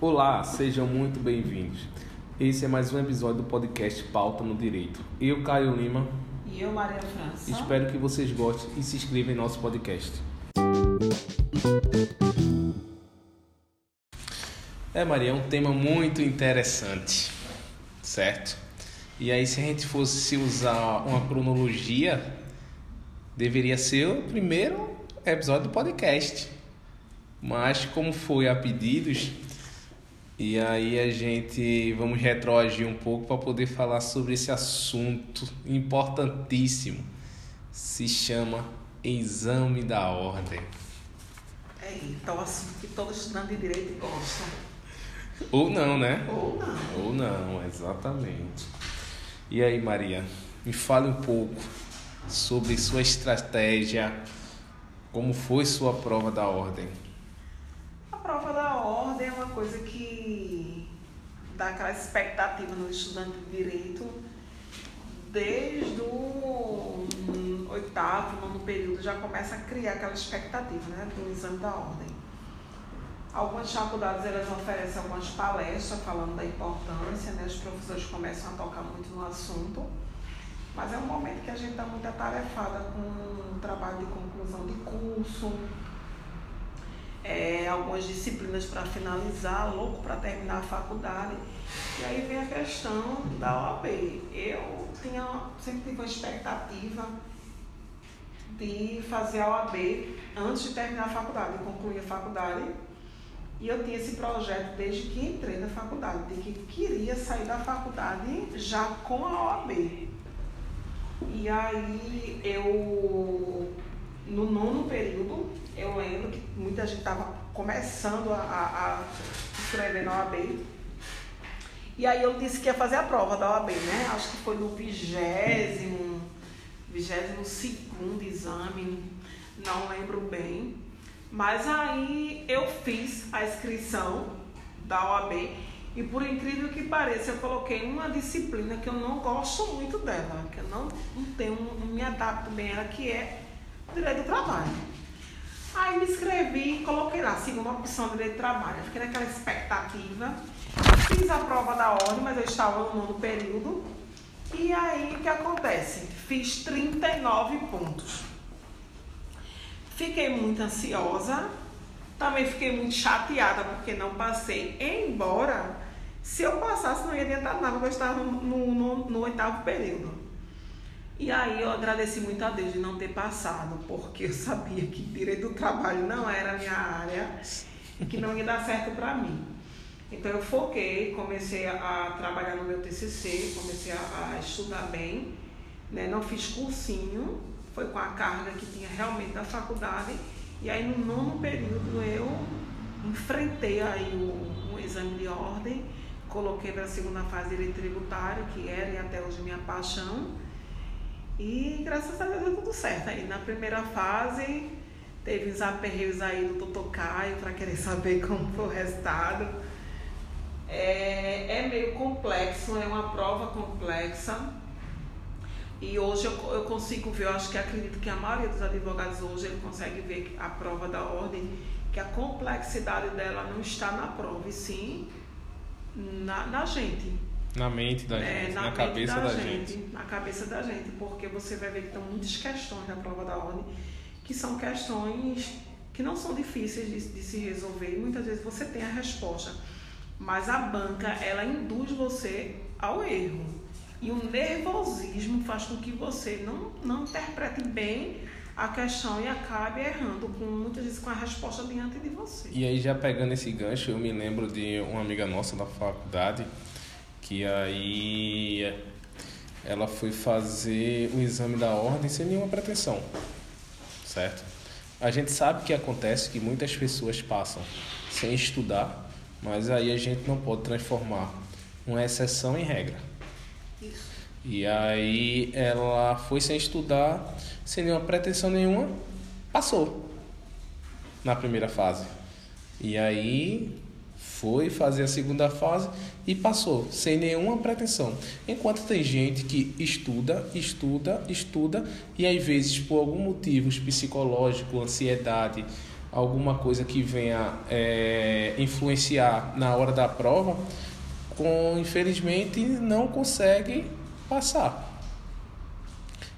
Olá, sejam muito bem-vindos. Esse é mais um episódio do podcast Pauta no Direito. Eu, Caio Lima. E eu, Maria França. Espero que vocês gostem e se inscrevam em nosso podcast. É, Maria, é um tema muito interessante, certo? E aí, se a gente fosse usar uma cronologia, deveria ser o primeiro episódio do podcast. Mas, como foi a pedidos, e aí a gente vamos retroagir um pouco para poder falar sobre esse assunto importantíssimo. Se chama exame da ordem. É, então assim que todo estudante de direito gosta. Ou não, né? Ou não. Ou não, exatamente. E aí, Maria, me fale um pouco sobre sua estratégia, como foi sua prova da ordem. Prova da ordem é uma coisa que dá aquela expectativa no estudante de direito desde o oitavo, nono período, já começa a criar aquela expectativa né, do exame da ordem. Algumas faculdades elas oferecem algumas palestras falando da importância, né, os professores começam a tocar muito no assunto, mas é um momento que a gente está muito atarefada com o trabalho de conclusão de curso, é, algumas disciplinas para finalizar, louco para terminar a faculdade. E aí vem a questão da OAB. Eu tinha, sempre tive uma expectativa de fazer a OAB antes de terminar a faculdade, de concluir a faculdade. E eu tinha esse projeto desde que entrei na faculdade, de que queria sair da faculdade já com a OAB. E aí eu, no nono período, eu lembro que muita gente estava começando a, a, a escrever na OAB. E aí eu disse que ia fazer a prova da OAB, né? Acho que foi no vigésimo, vigésimo segundo exame, não lembro bem. Mas aí eu fiz a inscrição da OAB e por incrível que pareça, eu coloquei uma disciplina que eu não gosto muito dela, que eu não, não tenho, não me adapto bem a ela, que é direito do trabalho. Aí me inscrevi coloquei lá, segunda opção direito do trabalho. Fiquei naquela expectativa. Fiz a prova da ordem, mas eu estava no nono período. E aí o que acontece? Fiz 39 pontos. Fiquei muito ansiosa, também fiquei muito chateada porque não passei, embora se eu passasse não ia adiantar nada, porque eu estava no, no, no, no oitavo período. E aí eu agradeci muito a Deus de não ter passado, porque eu sabia que direito do trabalho não era a minha área e que não ia dar certo para mim. Então eu foquei, comecei a, trabalhar no meu TCC, comecei a, a estudar bem, né? não fiz cursinho, foi com a carga que tinha realmente da faculdade. E aí no nono período eu enfrentei aí o, exame de ordem, coloquei para a segunda fase direito tributário, que era e até hoje minha paixão. E graças a Deus deu tudo certo. Aí na primeira fase teve uns aperreios aí do doutor Caio para querer saber como foi o resultado. É, é meio complexo, é uma prova complexa. E hoje eu, eu consigo ver, eu acho que acredito que a maioria dos advogados hoje ele consegue ver a prova da ordem, que a complexidade dela não está na prova, e sim na, na gente. Na mente da é, gente, na, na cabeça da, da gente, gente, Na cabeça da gente, porque você vai ver que estão muitas questões na prova da ordem, que são questões que não são difíceis de, de se resolver, e muitas vezes você tem a resposta, mas a banca, ela induz você ao erro. E o nervosismo faz com que você não, não interprete bem a questão e acabe errando, com, muitas vezes com a resposta diante de você. E aí, já pegando esse gancho, eu me lembro de uma amiga nossa da faculdade, que aí ela foi fazer o exame da ordem sem nenhuma pretensão, certo? A gente sabe que acontece que muitas pessoas passam sem estudar, mas aí a gente não pode transformar uma exceção em regra. E aí ela foi sem estudar, sem nenhuma pretensão nenhuma, passou na primeira fase. E aí foi fazer a segunda fase e passou, sem nenhuma pretensão. Enquanto tem gente que estuda, estuda, estuda e às vezes por algum motivo psicológico, ansiedade, alguma coisa que venha é, influenciar na hora da prova, com infelizmente não consegue passar.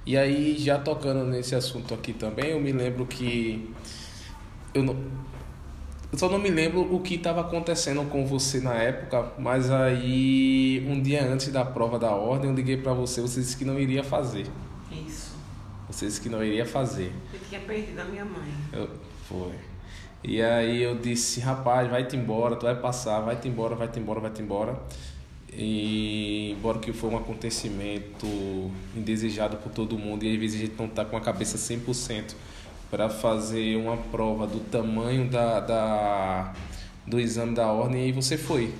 E aí, já tocando nesse assunto aqui também, eu me lembro que eu não, eu só não me lembro o que estava acontecendo com você na época, mas aí um dia antes da prova da ordem eu liguei para você, você disse que não iria fazer. Isso. Você disse que não iria fazer. Eu tinha perdido a minha mãe. Eu, foi. E aí eu disse, rapaz, vai-te embora, tu vai passar, vai-te embora, vai-te embora, vai-te embora. E embora que foi um acontecimento indesejado por todo mundo e às vezes a gente não está com a cabeça 100% para fazer uma prova do tamanho da, da, do exame da ordem e você foi.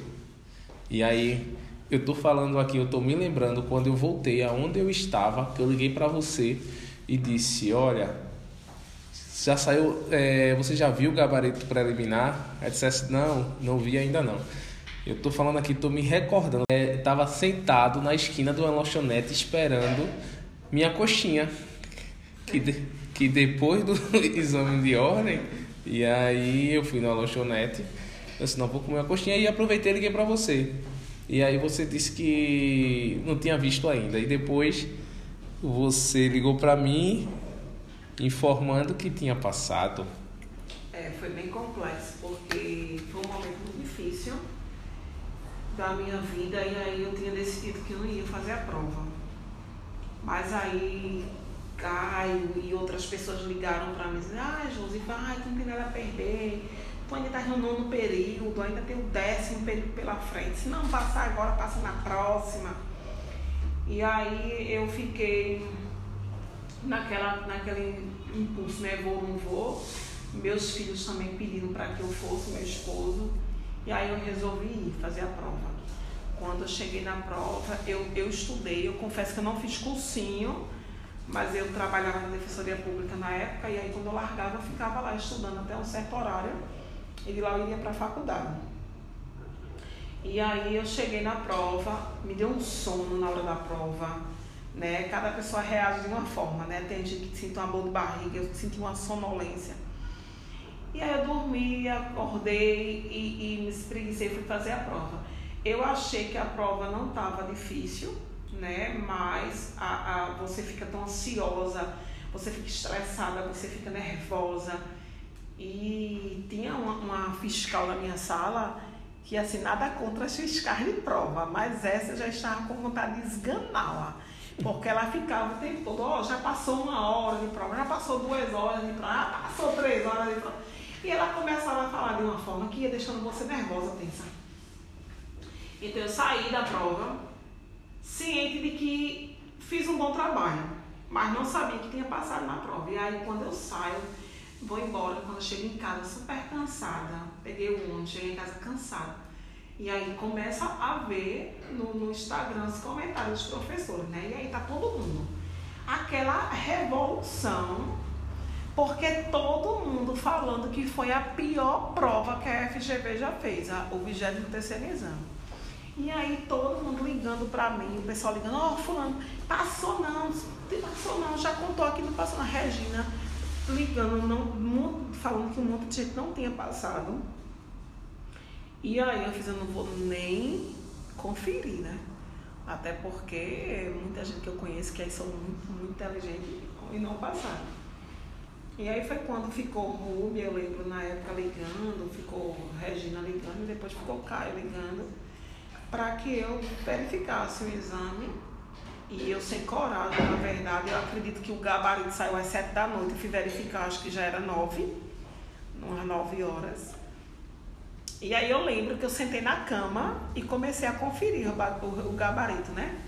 E aí eu tô falando aqui, eu tô me lembrando quando eu voltei aonde eu estava, que eu liguei para você e disse, olha, já saiu, é, você já viu o gabarito preliminar? Aí dissesse, não, não vi ainda não. Eu tô falando aqui, tô me recordando. É, tava sentado na esquina de uma lanchonete esperando minha coxinha. Que, de, que depois do exame de ordem, e aí eu fui na lanchonete. Eu disse, não, vou comer uma coxinha e aproveitei e liguei pra você. E aí você disse que não tinha visto ainda. E depois você ligou pra mim informando que tinha passado. É, foi bem complexo, porque foi um momento muito difícil da minha vida e aí eu tinha decidido que eu não ia fazer a prova. Mas aí Caio e outras pessoas ligaram para mim disseram, ah, Josi, vai, tu não tem nada a perder, tu ainda está no nono período, ainda tem o décimo período pela frente, se não passar agora, passa na próxima. E aí eu fiquei naquela, naquele impulso, né, vou, não vou. Meus filhos também pediram para que eu fosse, meu esposo. E aí eu resolvi ir fazer a prova. Quando eu cheguei na prova, eu, eu estudei, eu confesso que eu não fiz cursinho, mas eu trabalhava na Defensoria Pública na época, e aí quando eu largava, eu ficava lá estudando até um certo horário, e de lá eu iria para a faculdade. E aí eu cheguei na prova, me deu um sono na hora da prova, né? Cada pessoa reage de uma forma, né? Tem gente que sente uma dor de barriga, eu senti uma sonolência. E aí eu dormi, acordei e, e me espreguicei fui fazer a prova. Eu achei que a prova não estava difícil, né? Mas a, a, você fica tão ansiosa, você fica estressada, você fica nervosa. E tinha uma, uma fiscal na minha sala que assim, nada contra as fiscais de prova, mas essa já estava com vontade de esganá-la. Porque ela ficava o tempo todo, ó, oh, já passou uma hora de prova, já passou duas horas de prova, já passou três horas de prova. E ela começava a falar de uma forma que ia deixando você nervosa, tensa. Então eu saí da prova ciente de que fiz um bom trabalho, mas não sabia que tinha passado na prova. E aí quando eu saio, vou embora, quando eu chego em casa super cansada, peguei o ônibus, cheguei em casa cansada. E aí começa a ver no, no Instagram os comentários dos professores, né? E aí tá todo mundo. Aquela revolução porque todo mundo falando que foi a pior prova que a FGV já fez, a, o 23 exame. E aí todo mundo ligando para mim, o pessoal ligando, ó, oh, fulano, passou não, passou não, já contou aqui, não passou na Regina, ligando, não, falando que um monte de gente não tinha passado. E aí eu fiz, eu não vou nem conferir, né? Até porque muita gente que eu conheço que aí são muito, muito inteligentes e não passaram. E aí foi quando ficou Ruby, eu lembro na época ligando, ficou Regina ligando, e depois ficou Caio ligando, para que eu verificasse o exame. E eu sem coragem, na verdade, eu acredito que o gabarito saiu às sete da noite, eu fui verificar, acho que já era nove, umas nove horas. E aí eu lembro que eu sentei na cama e comecei a conferir o, gabarito, né?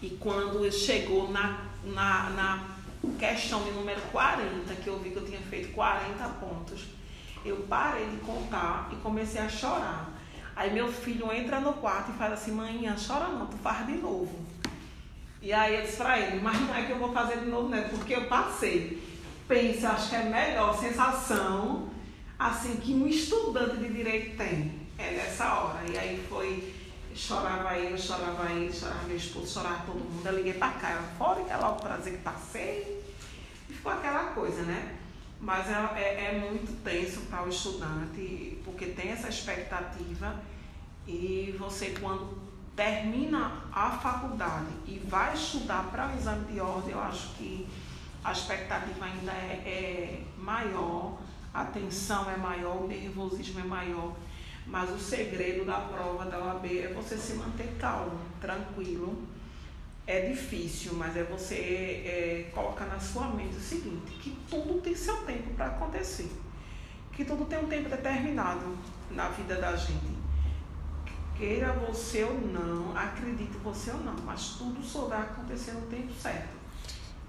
E quando chegou na, na, na questão de número 40, que eu vi que eu tinha feito 40 pontos, eu parei de contar e comecei a chorar. Aí meu filho entra no quarto e fala assim, mãe, chora não, tu faz de novo. E aí eu disse pra ele, mas não é que eu vou fazer de novo, né? Porque eu passei. Pensa, acho que é melhor sensação assim que um estudante de direito tem. É nessa hora. E aí foi Chorava eu, chorava ele, chorava meu esposo, chorava todo mundo. Eu liguei pra cá, eu fora que é logo pra dizer que passei. E ficou aquela coisa, né? Mas é, é, é muito tenso para o estudante, porque tem essa expectativa e você quando termina a faculdade e vai estudar para o exame de ordem, eu acho que a expectativa ainda é, é maior, a tensão é maior, o nervosismo é maior. Mas o segredo da prova da OAB é você se manter calmo, tranquilo. É difícil, mas é você é, colocar na sua mente o seguinte, que tudo tem seu tempo para acontecer. Que tudo tem um tempo determinado na vida da gente. Queira você ou não, acredite você ou não, mas tudo só vai acontecer no tempo certo.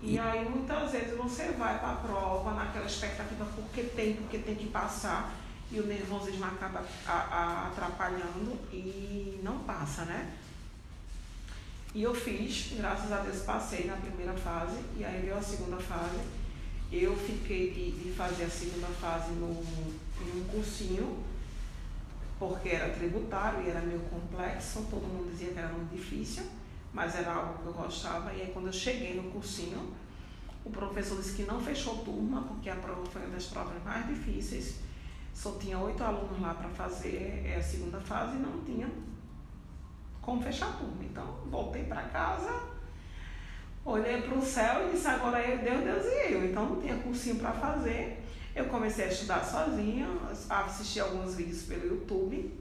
E aí muitas vezes você vai para a prova naquela expectativa porque tem, porque tem que passar e o nervosismo acaba atrapalhando e não passa, né? E eu fiz, graças a Deus passei na primeira fase e aí veio a segunda fase. Eu fiquei de, de fazer a segunda fase no, em um cursinho, porque era tributário e era meio complexo, todo mundo dizia que era muito difícil, mas era algo que eu gostava. E aí quando eu cheguei no cursinho, o professor disse que não fechou turma, porque a prova foi uma das provas mais difíceis só tinha oito alunos lá para fazer é, a segunda fase e não tinha como fechar turma. Então, voltei para casa, olhei para o céu e disse, agora é Deus, Deus e eu. Então, não tinha cursinho para fazer. Eu comecei a estudar sozinha, assisti alguns vídeos pelo YouTube.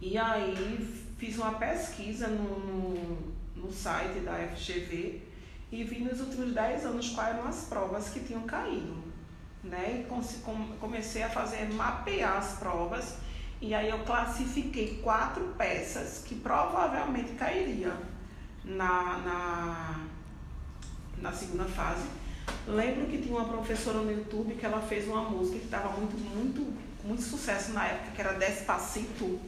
E aí, fiz uma pesquisa no, no, no site da FGV e vi nos últimos dez anos quais eram as provas que tinham caído né? E comecei a fazer mapear as provas e aí eu classifiquei quatro peças que provavelmente cairiam na, na, na segunda fase. Lembro que tinha uma professora no YouTube que ela fez uma música que estava muito, muito, muito sucesso na época, que era Despacito.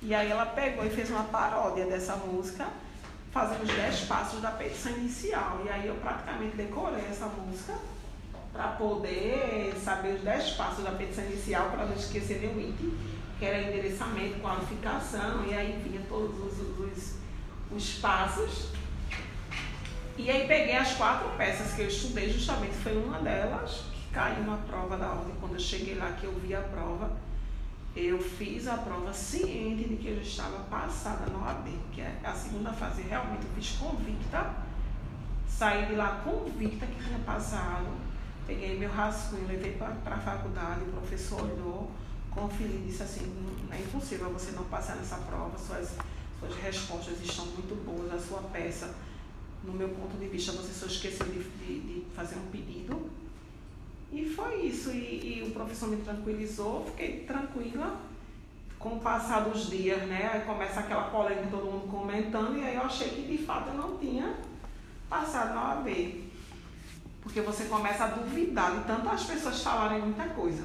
E aí ela pegou e fez uma paródia dessa música, fazendo os 10 passos da petição inicial. E aí eu praticamente decorei essa música para poder saber os 10 passos da petição inicial, para não esquecer nenhum item, que era endereçamento, qualificação, e aí vinha todos os, os, os passos. E aí peguei as quatro peças que eu estudei, justamente foi uma delas que caiu na prova da ordem. Quando eu cheguei lá, que eu vi a prova, eu fiz a prova ciente de que eu já estava passada na OAB, que é a segunda fase. Realmente eu fiz convicta, saí de lá convicta que tinha passado Peguei meu rascunho, levei para a faculdade, o professor olhou, conferiu e disse assim, é impossível você não passar nessa prova, suas, suas respostas estão muito boas, a sua peça, no meu ponto de vista, você só esqueceu de, de, de fazer um pedido. E foi isso, e, e, o professor me tranquilizou, fiquei tranquila. Com o passar dos dias, né? Aí começa aquela polêmica, todo mundo comentando, e aí eu achei que de fato eu não tinha passado na OAB. Porque você começa a duvidar de tanto as pessoas falarem muita coisa.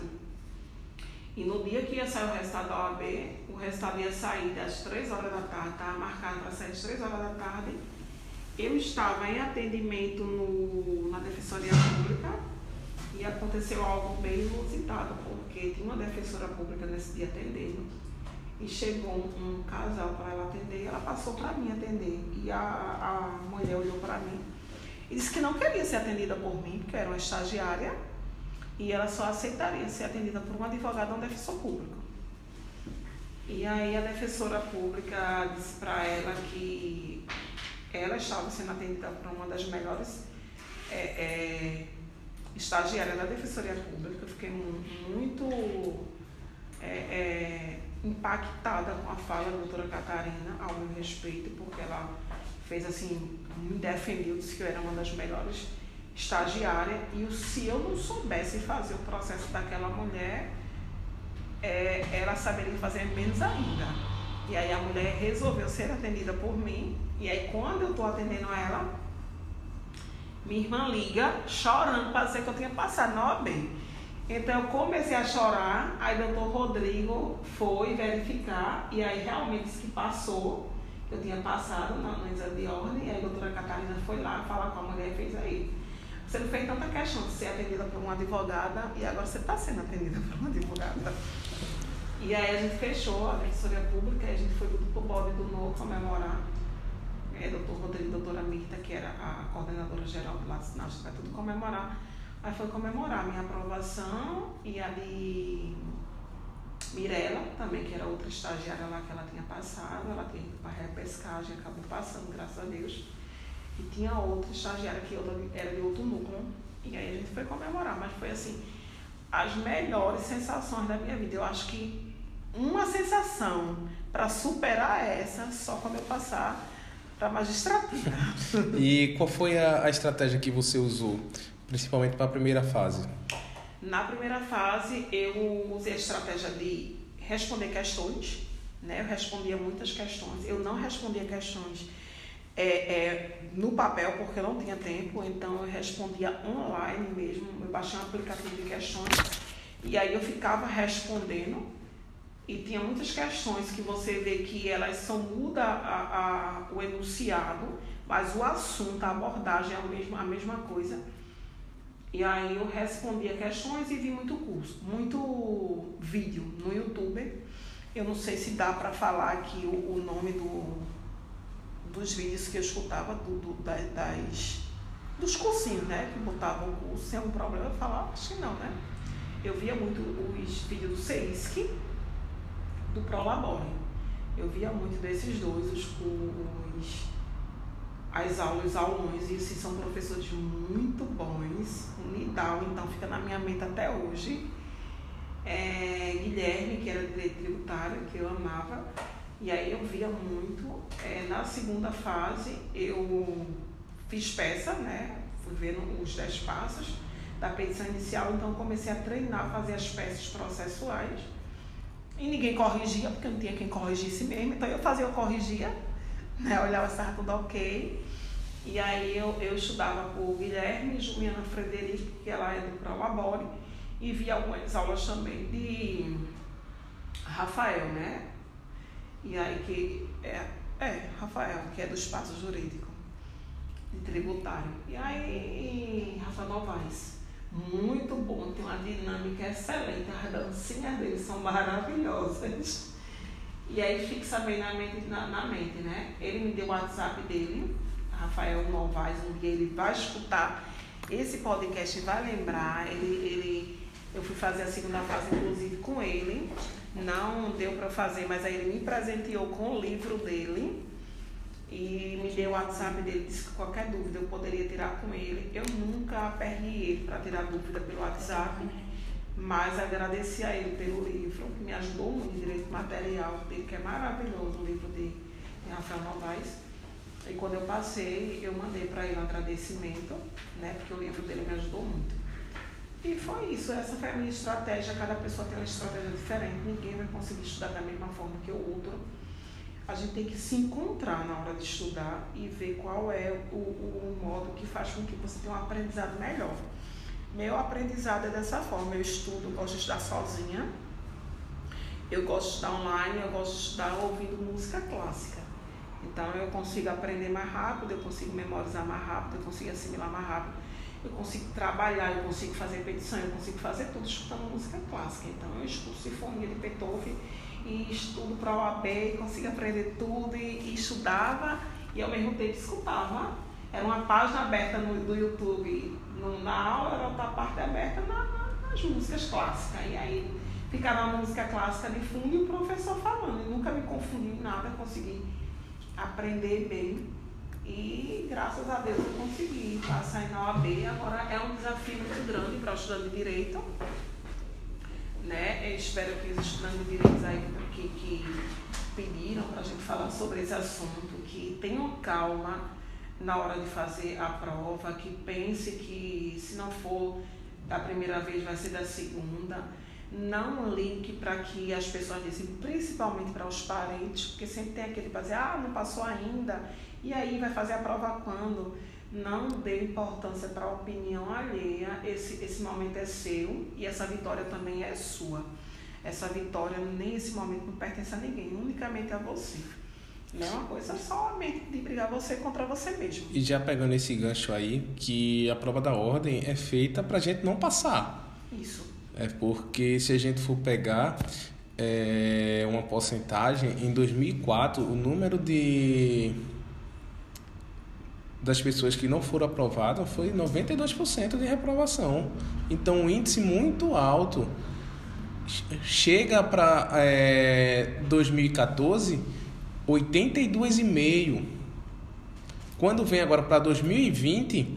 E no dia que ia sair o resultado da OAB, o resultado ia sair das 3 horas da tarde, estava marcado para sair às 3 horas da tarde. Eu estava em atendimento no, na Defensoria Pública e aconteceu algo bem inusitado, porque tinha uma defensora pública nesse dia atendendo e chegou um, casal para ela atender, ela passou para mim atender e a, a mulher olhou para mim e disse que não queria ser atendida por mim, porque era uma estagiária, e ela só aceitaria ser atendida por um advogado ou um defensor público. E aí a defensora pública disse para ela que ela estava sendo atendida por uma das melhores é, é, estagiárias da Defensoria Pública. Eu fiquei muito é, é, impactada com a fala da doutora Catarina ao meu respeito, porque ela fez assim me defendeu, disse que eu era uma das melhores estagiárias e se eu não soubesse fazer o processo daquela mulher, é, ela saberia fazer menos ainda. E aí a mulher resolveu ser atendida por mim e aí quando eu estou atendendo ela, minha irmã liga chorando para dizer que eu tinha passado na OAB. Então eu comecei a chorar, aí o doutor Rodrigo foi verificar e aí realmente disse que passou eu tinha passado no exame de ordem, e aí a doutora Catarina foi lá falar com a mulher e fez aí. Você não fez tanta questão de ser atendida por uma advogada e agora você está sendo atendida por uma advogada. E aí a gente fechou a defensoria pública e a gente foi para o bode do novo comemorar. É, doutor Rodrigo e doutora Mirta, que era a coordenadora geral do Lato Sinal, vai tudo comemorar Aí foi comemorar a minha aprovação e a de Mirella, também, que era outra estagiária lá que ela tinha passado, ela teve para repescagem, acabou passando, graças a Deus. E tinha outra estagiária que era de outro núcleo. E aí a gente foi comemorar, mas foi assim, as melhores sensações da minha vida. Eu acho que uma sensação para superar essa, só quando eu passar para magistratura. e qual foi a, a estratégia que você usou, principalmente para a primeira fase? Na primeira fase, eu usei a estratégia de responder questões, né? Eu respondia muitas questões. Eu não respondia questões é, é, no papel porque eu não tinha tempo, então eu respondia online mesmo. Eu baixei um aplicativo de questões e aí eu ficava respondendo. E tinha muitas questões que você vê que elas só muda a, a, o enunciado, mas o assunto, a abordagem é a mesma, a mesma coisa. E aí eu respondia questões e vi muito curso, muito vídeo no YouTube. Eu não sei se dá para falar aqui o, o nome do, dos vídeos que eu escutava do, do, das, dos cursinhos, né? Que botavam o curso sem algum problema. Eu falava, acho que não, né? Eu via muito os vídeos do CEISC, do Prolabore. Eu via muito desses dois, os, os, as aulas, os aulões, e esses são professores muito bons. O Nidal, então, fica na minha mente até hoje. É, Guilherme, que era direito tributário, que eu amava e aí eu via muito. É, na segunda fase eu fiz peça, né? Fui vendo os 10 passos da petição inicial, então comecei a treinar, fazer as peças processuais. E ninguém corrigia, porque não tinha quem corrigisse mesmo. Então eu fazia, eu corrigia, né? olhava se estava tudo ok. E aí eu, eu estudava por Guilherme, Juliana Frederico, que ela é do Prolabore, e via algumas aulas também de Rafael, né? E aí que é, é Rafael, que é do espaço jurídico de tributário. E aí Rafael Novaes, muito bom, tem uma dinâmica excelente, as dancinhas dele são maravilhosas. E aí fixa bem na mente, na, na mente, né? Ele me deu o WhatsApp dele, Rafael Novaes, um dia ele vai escutar esse podcast vai lembrar, ele, ele, eu fui fazer a segunda fase, inclusive, com ele não deu para fazer, mas aí ele me presenteou com o livro dele e me deu o WhatsApp dele, disse que qualquer dúvida eu poderia tirar com ele. Eu nunca aperrei ele para tirar dúvida pelo WhatsApp, mas agradeci a ele pelo livro, que me ajudou muito direito material dele, que é maravilhoso, o livro de Rafael Novaes. E quando eu passei, eu mandei para ele um agradecimento, né, porque o livro dele me ajudou muito. E foi isso, essa foi a minha estratégia. Cada pessoa tem uma estratégia diferente, ninguém vai conseguir estudar da mesma forma que o outro. A gente tem que se encontrar na hora de estudar e ver qual é o, o modo que faz com que você tenha um aprendizado melhor. Meu aprendizado é dessa forma: eu estudo, gosto de estudar sozinha, eu gosto de estudar online, eu gosto de estudar ouvindo música clássica. Então eu consigo aprender mais rápido, eu consigo memorizar mais rápido, eu consigo assimilar mais rápido eu consigo trabalhar, eu consigo fazer petição, eu consigo fazer tudo escutando música clássica. Então eu estudo sinfonia de Beethoven e estudo para o OAB e consigo aprender tudo e, e, estudava e ao mesmo tempo escutava. Era uma página aberta no, do YouTube no, na aula, era outra parte aberta na, na, nas músicas clássicas. E aí ficava a música clássica de fundo e o professor falando. Eu nunca me confundi em nada, consegui aprender bem e graças a Deus eu consegui passar na OAB. Agora é um desafio muito grande para o estudante de direito. Né? Eu espero que os estudantes de direito aí que, que pediram para a gente falar sobre esse assunto, que tenham calma na hora de fazer a prova, que pense que se não for da primeira vez vai ser da segunda. Não ligue para que as pessoas dizem, principalmente para os parentes, porque sempre tem aquele para dizer, ah, não passou ainda e aí vai fazer a prova quando? Não dê importância para a opinião alheia, esse, esse momento é seu e essa vitória também é sua. Essa vitória, nem esse momento, não pertence a ninguém, unicamente a você. Não é uma coisa somente de brigar você contra você mesmo. E já pegando esse gancho aí, que a prova da ordem é feita para a gente não passar. Isso. É porque se a gente for pegar é, uma porcentagem, em 2004, o número de das pessoas que não foram aprovadas foi 92% de reprovação. Então, um índice muito alto. Chega para é, 2014, 82,5%. Quando vem agora para 2020,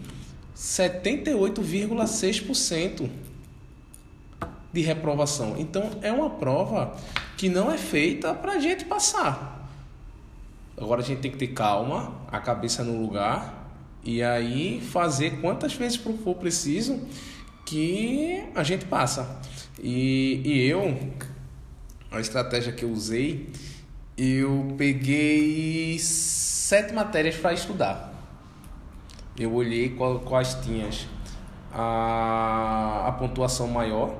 78,6% de reprovação. Então, é uma prova que não é feita para a gente passar. Agora a gente tem que ter calma, a cabeça no lugar e aí fazer quantas vezes for preciso que a gente passa. E, e eu, a estratégia que eu usei, eu peguei sete matérias para estudar. Eu olhei quais tinhas a, a pontuação maior,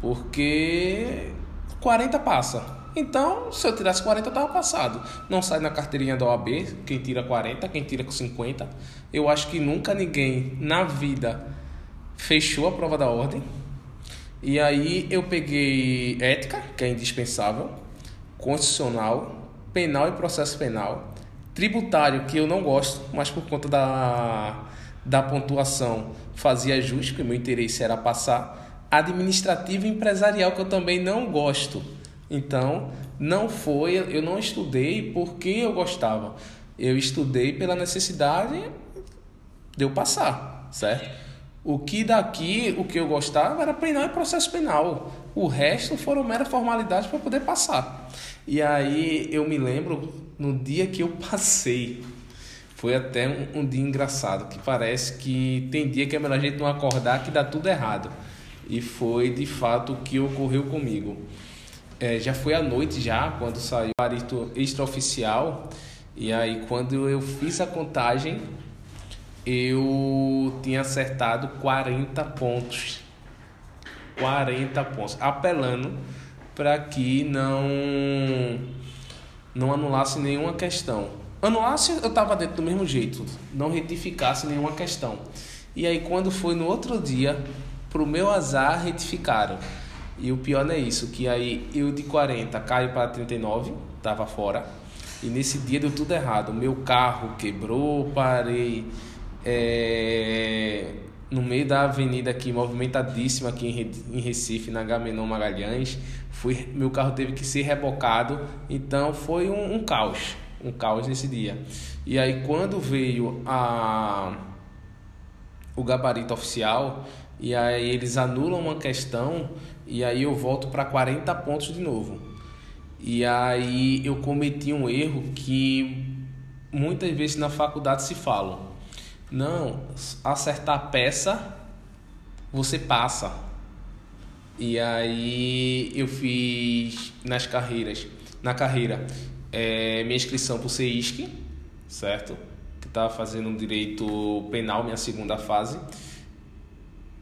porque 40 passa. Então, se eu tirasse 40, eu estava passado. Não sai na carteirinha da OAB quem tira 40, quem tira com 50. Eu acho que nunca ninguém na vida fechou a prova da ordem. E aí eu peguei ética, que é indispensável, constitucional, penal e processo penal, tributário, que eu não gosto, mas por conta da, da pontuação fazia justo, porque meu interesse era passar, administrativo e empresarial, que eu também não gosto então, não foi, eu não estudei porque eu gostava. Eu estudei pela necessidade de eu passar, certo? O que daqui, o que eu gostava era penal e processo penal. O resto foram mera formalidades para poder passar. E aí eu me lembro no dia que eu passei. Foi até um, um dia engraçado, que parece que tem dia que é melhor a gente não acordar que dá tudo errado. E foi de fato o que ocorreu comigo é, já foi à noite já, quando saiu o parito extraoficial. E aí quando eu fiz a contagem, eu tinha acertado 40 pontos. 40 pontos, apelando para que não não anulasse nenhuma questão. Anulasse, eu estava dentro do mesmo jeito, não retificasse nenhuma questão. E aí quando foi no outro dia, pro meu azar, retificaram. E o pior não é isso, que aí eu de 40 caio para 39, tava fora. E nesse dia deu tudo errado. Meu carro quebrou, parei é, no meio da avenida aqui, movimentadíssima aqui em Recife, na Gamenon Magalhães. Fui, meu carro teve que ser rebocado, então foi um, um caos, um caos nesse dia. E aí quando veio a o gabarito oficial e aí eles anulam uma questão e aí eu volto para 40 pontos de novo. E aí eu cometi um erro que muitas vezes na faculdade se fala. Não, acertar a peça você passa. E aí eu fiz nas carreiras, na carreira, é, minha inscrição para o CEISC, certo? Que estava fazendo direito penal, minha segunda fase.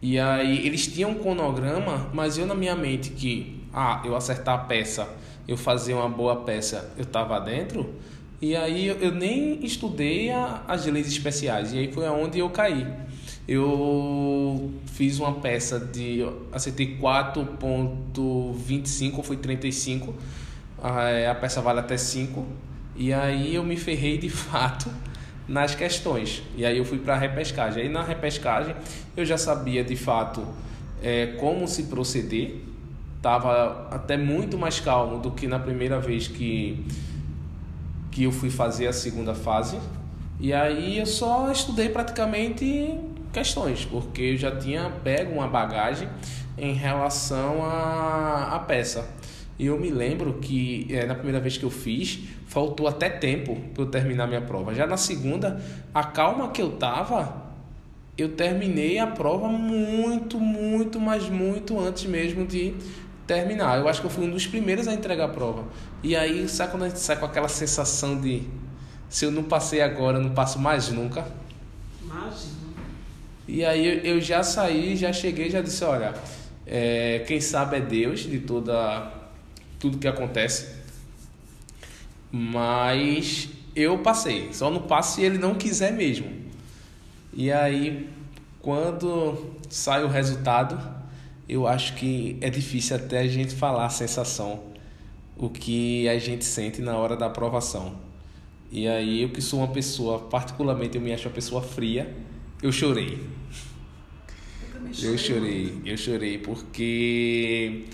E aí eles tinham um cronograma, mas eu na minha mente que, ah, eu acertar a peça, eu fazer uma boa peça, eu tava dentro. E aí eu nem estudei a, as leis especiais. E aí foi aonde eu caí. Eu fiz uma peça de. Acertei 4,25 ou foi 35. A, a peça vale até 5. E aí eu me ferrei de fato nas questões. E aí eu fui para a repescagem. Aí na repescagem eu já sabia de fato é, como se proceder. Tava até muito mais calmo do que na primeira vez que que eu fui fazer a segunda fase. E aí eu só estudei praticamente questões, porque eu já tinha pego uma bagagem em relação à, à peça. E eu me lembro que é, na primeira vez que eu fiz, faltou até tempo para eu terminar minha prova. Já na segunda, a calma que eu tava, eu terminei a prova muito, muito, mas muito antes mesmo de terminar. Eu acho que eu fui um dos primeiros a entregar a prova. E aí, sabe quando a gente sai com aquela sensação de se eu não passei agora, eu não passo mais nunca? Imagina. E aí eu já saí, já cheguei, já disse, olha, é, quem sabe é Deus de toda tudo que acontece. Mas eu passei, só não passo se ele não quiser mesmo. E aí, quando sai o resultado, eu acho que é difícil até a gente falar a sensação, o que a gente sente na hora da aprovação. E aí eu que sou uma pessoa, particularmente eu me acho uma pessoa fria, eu chorei. Eu também Eu chorei, eu chorei porque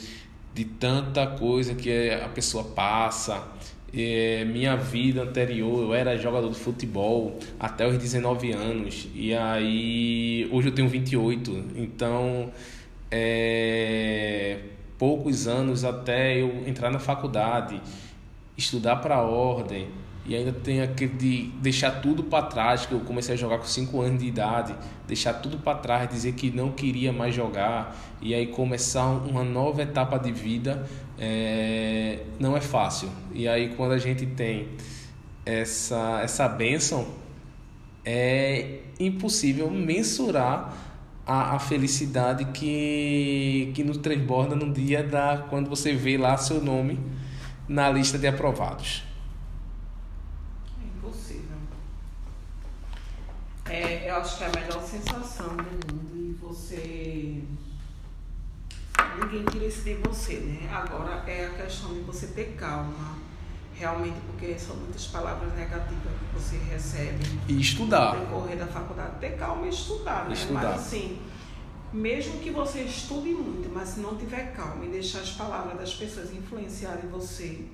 de tanta coisa que a pessoa passa. É, minha vida anterior, eu era jogador de futebol até os 19 anos. E aí, hoje eu tenho 28. Então, é, poucos anos até eu entrar na faculdade, estudar para a ordem e ainda tem aquele de deixar tudo para trás, que eu comecei a jogar com 5 anos de idade, deixar tudo para trás, dizer que não queria mais jogar e aí começar uma nova etapa de vida é, não é fácil. E aí quando a gente tem essa, essa bênção, é impossível mensurar a, a felicidade que, que nos transborda no dia da quando você vê lá seu nome na lista de aprovados. É impossível. É, eu acho que é a melhor sensação do mundo e você. Ninguém tira isso de você, né? Agora é a questão de você ter calma. Realmente, porque são muitas palavras negativas que você recebe E estudar. no decorrer da faculdade. Ter calma e estudar, né? Estudar. Mas assim, mesmo que você estude muito, mas se não tiver calma e deixar as palavras das pessoas influenciarem você,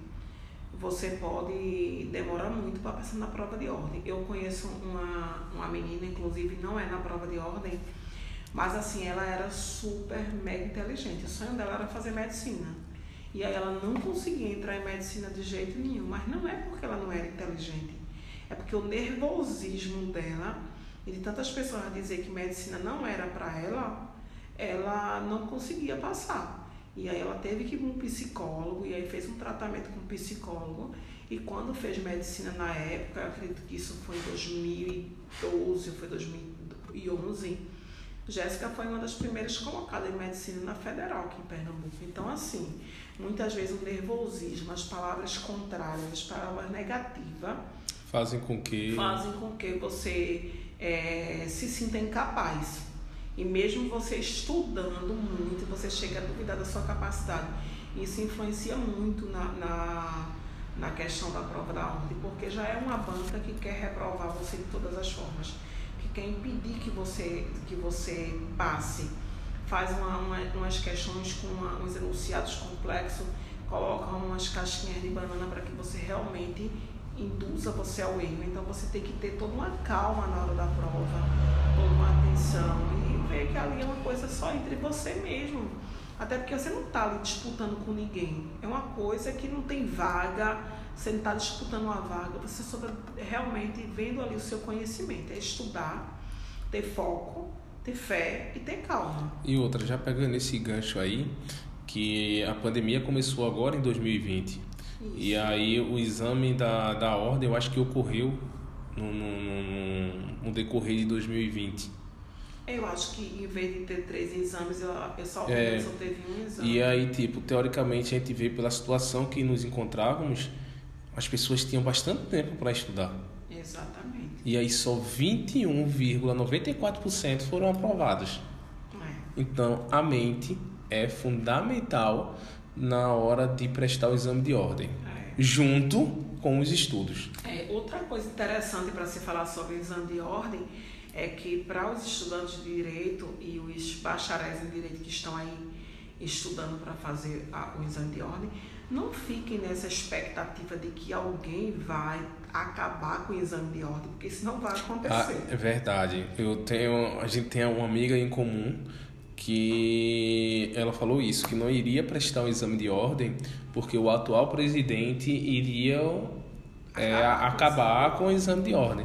você pode demorar muito para passar na prova de ordem. Eu conheço uma, uma menina, inclusive não é na prova de ordem, mas assim, ela era super mega inteligente. O sonho dela era fazer medicina. E aí ela não conseguia entrar em medicina de jeito nenhum, mas não é porque ela não era inteligente. É porque o nervosismo dela e de tantas pessoas dizer que medicina não era para ela, ela não conseguia passar. E aí ela teve que ir para um psicólogo, e aí fez um tratamento com um psicólogo. E quando fez medicina na época, acredito que isso foi em 2012 ou foi 2011, Jéssica foi uma das primeiras colocadas em medicina na federal aqui em Pernambuco. Então, assim, muitas vezes o nervosismo, as palavras contrárias, as palavras negativas, Fazem com que. fazem com que você eh, se sinta incapaz. E mesmo você estudando muito, você chega a duvidar da sua capacidade. Isso influencia muito na, na, na questão da prova da ordem, porque já é uma banca que quer reprovar você de todas as formas, quer impedir que você, que você passe. Faz uma, uma, umas questões com uma, uns enunciados complexos, coloca umas caixinhas de banana para que você realmente induza você ao erro. Então você tem que ter toda uma calma na hora da prova, toda uma atenção e ver que ali é uma coisa só entre você mesmo. Até porque você não está ali disputando com ninguém. É uma coisa que não tem vaga, você não está disputando uma vaga, você só está realmente vendo ali o seu conhecimento. É estudar, ter foco, ter fé e ter calma. E outra, já pegando esse gancho aí, que a pandemia começou agora em 2020. E aí o exame da, da ordem eu acho que ocorreu no, no, no, decorrer de 2020. Eu acho que em vez de ter três exames, eu, só, É. só teve um exame. E aí, tipo, teoricamente a gente vê pela situação que nos encontrávamos, as pessoas tinham bastante tempo para estudar. Exatamente. E aí só 21,94% foram aprovados. É. Então, a mente é fundamental na hora de prestar o exame de ordem, É. junto com os estudos. É, outra coisa interessante para se falar sobre o exame de ordem é que para os estudantes de direito e os bacharéis em direito que estão aí estudando para fazer a- o exame de ordem, não fiquem nessa expectativa de que alguém vai acabar com o exame de ordem, porque isso não vai Ah, acontecer. é verdade. Eu tenho, a gente tem uma amiga em comum que ela falou isso, que não iria prestar o exame de ordem porque o atual presidente iria é, acabar com o exame de ordem.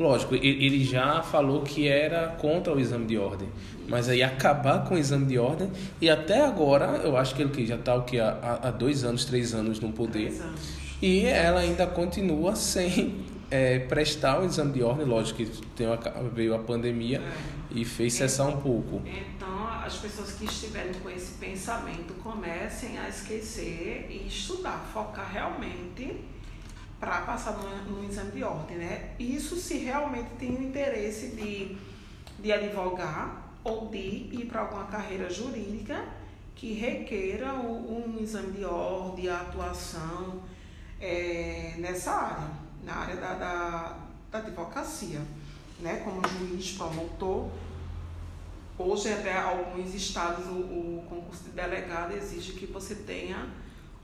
Lógico, ele já falou que era contra o exame de ordem, mas aí acabar com o exame de ordem e até agora eu acho que ele já está há, há- dois anos, três anos no poder. Anos. E ela ainda continua sem é, prestar o exame de ordem, lógico que tem uma- veio a pandemia É. e fez cessar um pouco. Então, as pessoas que estiverem com esse pensamento comecem a esquecer e estudar, focar realmente para passar no exame de ordem, né? Isso se realmente tem o interesse de, de advogar ou de ir para alguma carreira jurídica que requeira o- um exame de ordem, a atuação é, nessa área. na área da, da, da advocacia, né? como juiz, promotor. Hoje, até alguns estados, o, o concurso de delegado exige que você tenha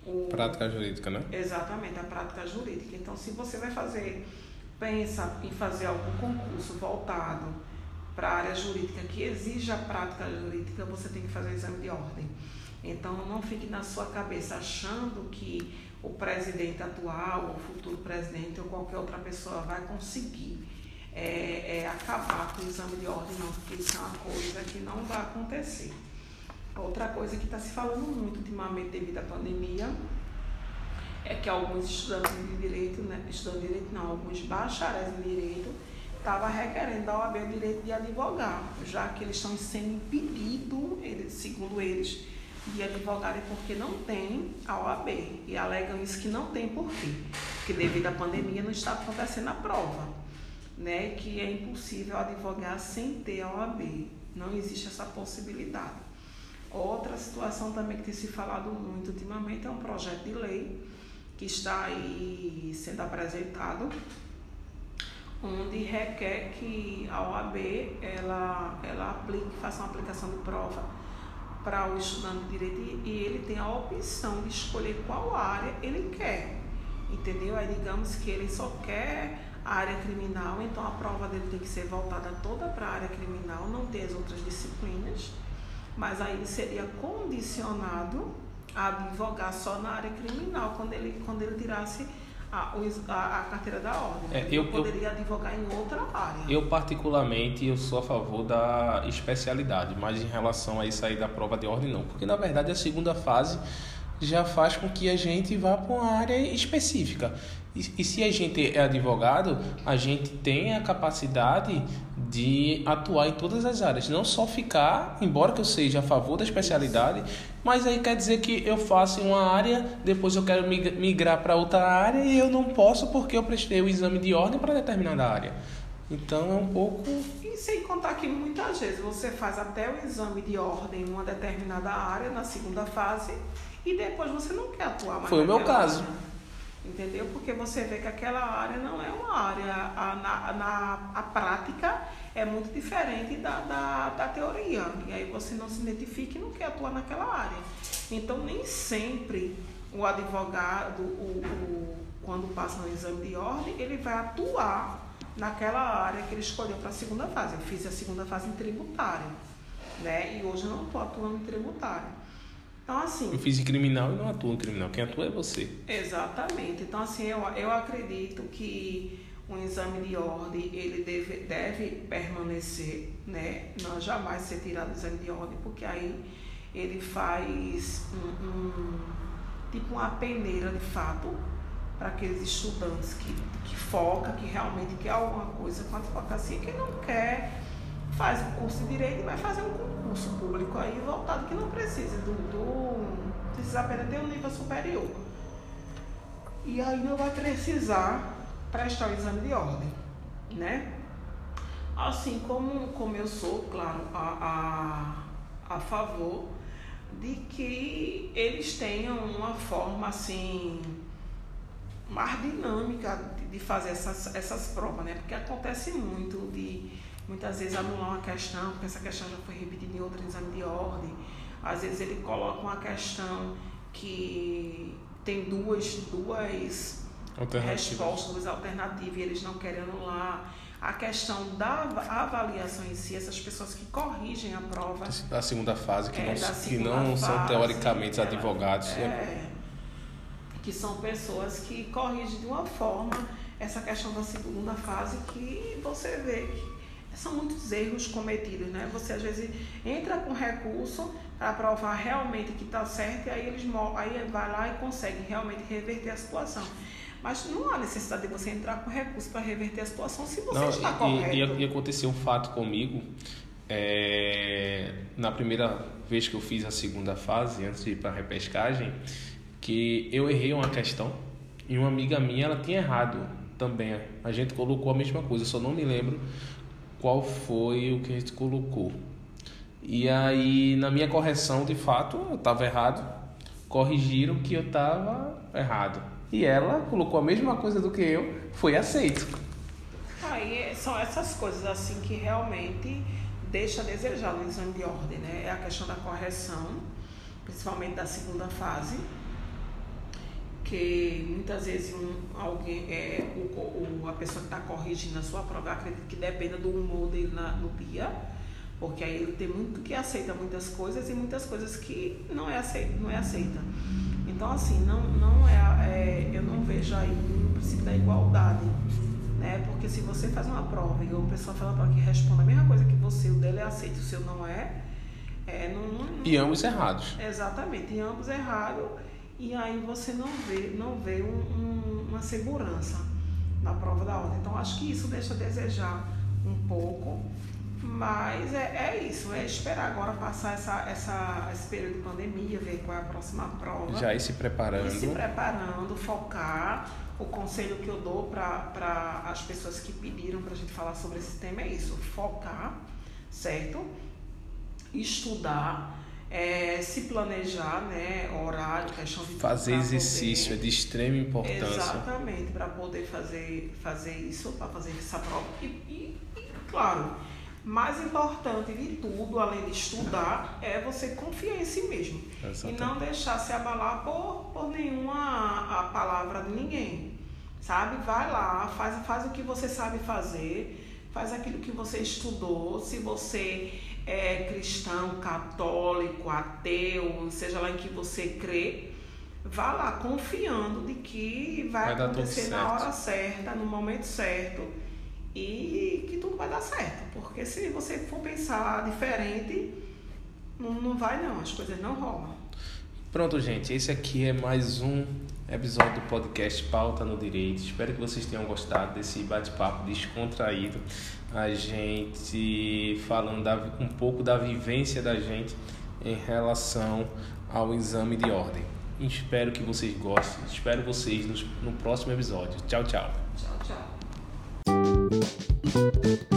o... Prática jurídica, né? Exatamente, a prática jurídica. Então, se você vai fazer, pensa em fazer algum concurso voltado para a área jurídica que exija a prática jurídica, você tem que fazer o exame de ordem. Então, não fique na sua cabeça achando que o presidente atual, o futuro presidente ou qualquer outra pessoa vai conseguir é, é, acabar com o exame de ordem, não, porque isso é uma coisa que não vai acontecer. Outra coisa que está se falando muito ultimamente devido à pandemia é que alguns estudantes de direito, né, estudantes de direito não, alguns bacharéis em direito estavam requerendo da OAB o direito de advogar, já que eles estão sendo impedidos, segundo eles, de advogarem porque não tem a OAB. E alegam isso que não tem por quê? Porque devido à pandemia não está acontecendo a prova, né? Que é impossível advogar sem ter a OAB. Não existe essa possibilidade. Outra situação também que tem se falado muito ultimamente é um projeto de lei que está aí sendo apresentado, onde requer que a OAB ela, ela aplique, faça uma aplicação de prova para o estudante de direito e ele tem a opção de escolher qual área ele quer. Entendeu? Aí digamos que ele só quer a área criminal, então a prova dele tem que ser voltada toda para a área criminal, não ter as outras disciplinas, mas aí ele seria condicionado a advogar só na área criminal quando ele, quando ele tirasse a, a, a carteira da ordem. É, eu, eu poderia eu, advogar em outra área. Eu, particularmente, eu sou a favor da especialidade, mas em relação a isso aí da prova de ordem, não. Porque, na verdade, a segunda fase já faz com que a gente vá para uma área específica. E, e, se a gente é advogado, a gente tem a capacidade de atuar em todas as áreas, não só ficar, embora que eu seja a favor da especialidade, mas aí quer dizer que eu faço em uma área, depois eu quero migrar para outra área e eu não posso porque eu prestei o exame de ordem para determinada área. Então é um pouco. E sem contar que muitas vezes você faz até o exame de ordem em uma determinada área, na segunda fase, e depois você não quer atuar mais. Foi o meu caso. Área entendeu? Porque você vê que aquela área não é uma área, a, na, na a prática é muito diferente da, da, da teoria. E aí você não se identifica e não quer atuar naquela área. Então, nem sempre o advogado, o, o, quando passa no exame de ordem, ele vai atuar naquela área que ele escolheu para a segunda fase. Eu fiz a segunda fase em tributário, né? E hoje eu não estou atuando em tributário. Então, assim. Eu fiz em criminal e não atuo em criminal. Quem atua é você. Exatamente. Então, assim, eu, eu acredito que um exame de ordem ele deve, deve permanecer, né? Não jamais ser tirado do exame de ordem, porque aí ele faz um, um tipo uma peneira de fato para aqueles estudantes que, que foca, que realmente quer alguma coisa com a advocacia, que não quer faz o curso de direito e vai fazer um concurso público aí voltado que não precisa do, do precisa apenas ter um nível superior. E aí não vai precisar prestar o exame de ordem, né? Assim como, como eu sou, claro, a, a, a favor de que eles tenham uma forma assim mais dinâmica de fazer essas, essas provas, né? Porque acontece muito de muitas vezes anular uma questão, porque essa questão já foi repetida em outro exame de ordem. Às vezes ele coloca uma questão que tem duas, duas respostas, duas alternativas, e eles não querem anular. A questão da avaliação em si, essas pessoas que corrigem a prova. Da segunda fase, que é, não, que não fase, são teoricamente ela, advogados. É, é, que são pessoas que corrigem de uma forma essa questão da segunda fase que você vê que são muitos erros cometidos, né? Você às vezes entra com recurso para provar realmente que está certo e aí eles aí vai lá e consegue realmente reverter a situação. Mas não há necessidade de você entrar com recurso para reverter a situação se você não, está e, correto. E, e aconteceu um fato comigo é, na primeira vez que eu fiz a segunda fase, antes de ir para a repescagem, que eu errei uma questão e uma amiga minha ela tinha errado também. A gente colocou a mesma coisa, eu só não me lembro qual foi o que a gente colocou. E aí, na minha correção, de fato, eu estava errado. Corrigiram que eu estava errado. e ela colocou a mesma coisa do que eu, foi aceito. Aí são essas coisas assim que realmente deixa a desejar no exame de ordem, né? É a questão da correção, principalmente da segunda fase, que muitas vezes um, alguém, é, o, o, a pessoa que está corrigindo a sua prova, acredito que dependa do humor dele na, no dia, porque aí ele tem muito que aceita muitas coisas e muitas coisas que não é aceita. Não é aceita. Então, assim, não, não é, é eu não vejo aí o princípio da igualdade. Né? Porque se você faz uma prova e a pessoa fala para que responda a mesma coisa que você, o dele é aceito, o seu não é, é não, não, E ambos errados. Exatamente, e ambos errados e aí você não vê, não vê um, um, uma segurança na prova da ordem. Então acho que isso deixa a desejar um pouco, mas é, é isso, é esperar agora passar essa, essa, esse período de pandemia, ver qual é a próxima prova. Já ir se preparando. Ir se preparando, focar. O conselho que eu dou para as pessoas que pediram para a gente falar sobre esse tema é isso, focar, certo? Estudar é, se planejar, né, horário, questão de fazer exercício poder, é de extrema importância. Exatamente, para poder fazer, fazer isso, para fazer essa prova. E, e, e, claro, mais importante de tudo, além de estudar, é você confiar em si mesmo. Exatamente. E não deixar se abalar por, por nenhuma a palavra de ninguém. Sabe? Vai lá, faz, faz o que você sabe fazer, faz aquilo que você estudou. Se você é cristão, católico, ateu, seja lá em que você crê, vá lá confiando de que vai, vai acontecer na hora certa, no momento certo e que tudo vai dar certo. Porque se você for pensar diferente, não, não vai não, as coisas não rolam. Pronto, gente, esse aqui é mais um episódio do podcast Pauta no Direito. Espero que vocês tenham gostado desse bate-papo descontraído. A gente falando um pouco da vivência da gente em relação ao exame de ordem. Espero que vocês gostem. Espero vocês no, no próximo episódio. Tchau, tchau. Tchau, tchau.